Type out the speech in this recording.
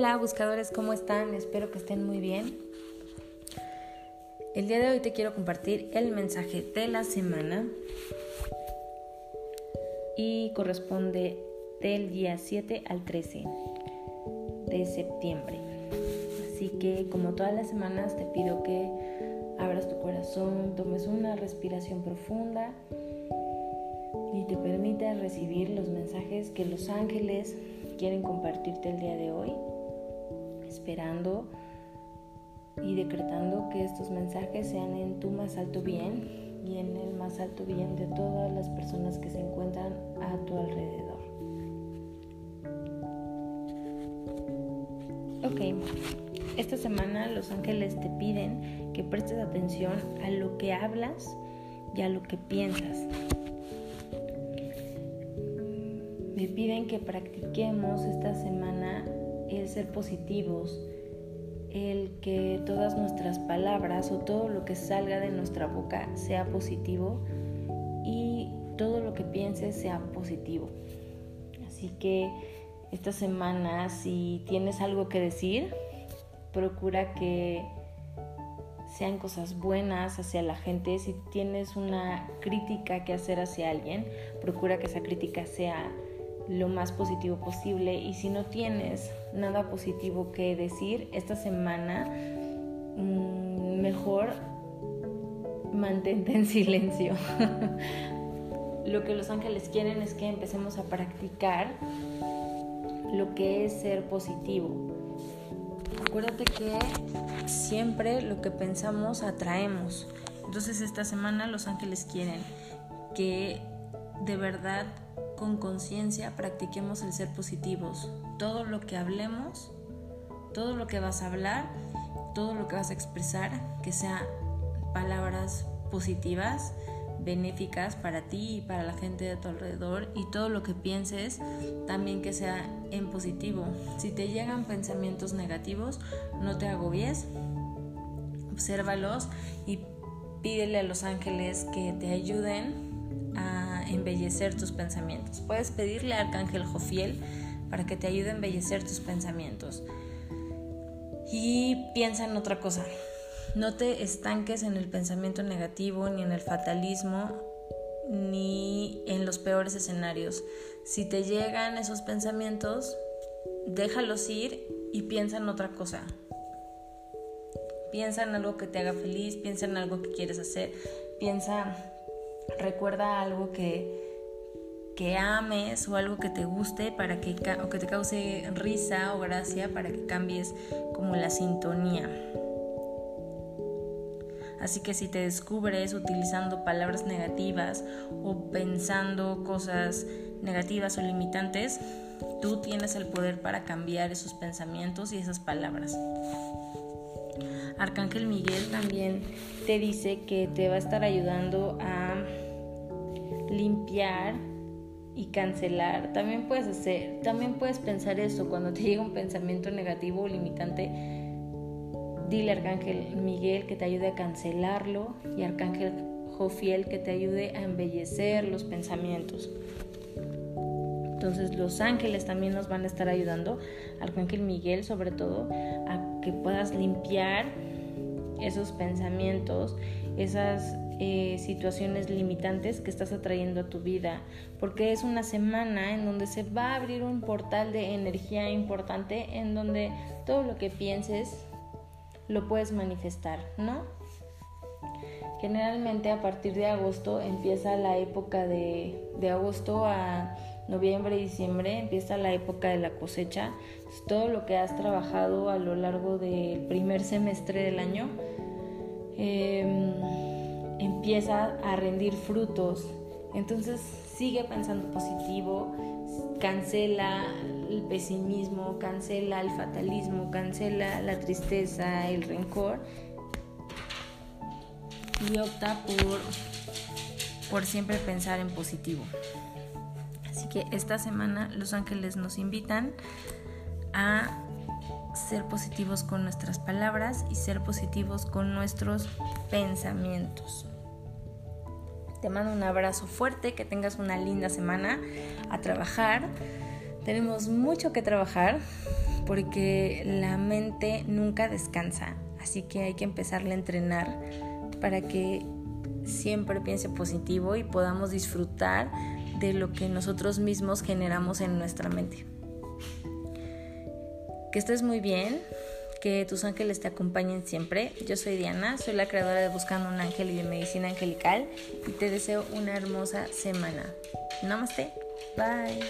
Hola buscadores, ¿cómo están? Espero que estén muy bien. El día de hoy te quiero compartir el mensaje de la semana y corresponde del día 7 al 13 de septiembre. Así que como todas las semanas te pido que abras tu corazón, tomes una respiración profunda y te permitas recibir los mensajes que los ángeles quieren compartirte el día de hoy esperando y decretando que estos mensajes sean en tu más alto bien y en el más alto bien de todas las personas que se encuentran a tu alrededor. Ok, esta semana los ángeles te piden que prestes atención a lo que hablas y a lo que piensas. Me piden que practiquemos esta semana el ser positivos, el que todas nuestras palabras o todo lo que salga de nuestra boca sea positivo y todo lo que pienses sea positivo. Así que esta semana si tienes algo que decir, procura que sean cosas buenas hacia la gente. Si tienes una crítica que hacer hacia alguien, procura que esa crítica sea lo más positivo posible y si no tienes nada positivo que decir esta semana, mm, mejor mantente en silencio. lo que los ángeles quieren es que empecemos a practicar lo que es ser positivo. Acuérdate que siempre lo que pensamos atraemos. Entonces esta semana los ángeles quieren que de verdad con conciencia practiquemos el ser positivos. Todo lo que hablemos, todo lo que vas a hablar, todo lo que vas a expresar, que sean palabras positivas, benéficas para ti y para la gente de tu alrededor y todo lo que pienses también que sea en positivo. Si te llegan pensamientos negativos, no te agobies, obsérvalos y pídele a los ángeles que te ayuden embellecer tus pensamientos. Puedes pedirle al arcángel Jofiel para que te ayude a embellecer tus pensamientos. Y piensa en otra cosa. No te estanques en el pensamiento negativo, ni en el fatalismo, ni en los peores escenarios. Si te llegan esos pensamientos, déjalos ir y piensa en otra cosa. Piensa en algo que te haga feliz, piensa en algo que quieres hacer, piensa recuerda algo que, que ames o algo que te guste para que, o que te cause risa o gracia para que cambies como la sintonía. Así que si te descubres utilizando palabras negativas o pensando cosas negativas o limitantes, tú tienes el poder para cambiar esos pensamientos y esas palabras. Arcángel Miguel también te dice que te va a estar ayudando a limpiar y cancelar. También puedes hacer, también puedes pensar eso cuando te llega un pensamiento negativo o limitante. Dile Arcángel Miguel que te ayude a cancelarlo y Arcángel Jofiel que te ayude a embellecer los pensamientos. Entonces los ángeles también nos van a estar ayudando, Arcángel Miguel sobre todo, a que puedas limpiar esos pensamientos, esas eh, situaciones limitantes que estás atrayendo a tu vida, porque es una semana en donde se va a abrir un portal de energía importante en donde todo lo que pienses lo puedes manifestar, ¿no? Generalmente a partir de agosto empieza la época de, de agosto a noviembre y diciembre, empieza la época de la cosecha. todo lo que has trabajado a lo largo del primer semestre del año. Eh, empieza a rendir frutos. Entonces sigue pensando positivo, cancela el pesimismo, cancela el fatalismo, cancela la tristeza, el rencor y opta por, por siempre pensar en positivo. Así que esta semana los ángeles nos invitan a ser positivos con nuestras palabras y ser positivos con nuestros pensamientos. Te mando un abrazo fuerte, que tengas una linda semana a trabajar. Tenemos mucho que trabajar porque la mente nunca descansa, así que hay que empezarle a entrenar para que siempre piense positivo y podamos disfrutar de lo que nosotros mismos generamos en nuestra mente. Que estés muy bien, que tus ángeles te acompañen siempre. Yo soy Diana, soy la creadora de Buscando un Ángel y de Medicina Angelical y te deseo una hermosa semana. Namaste, bye.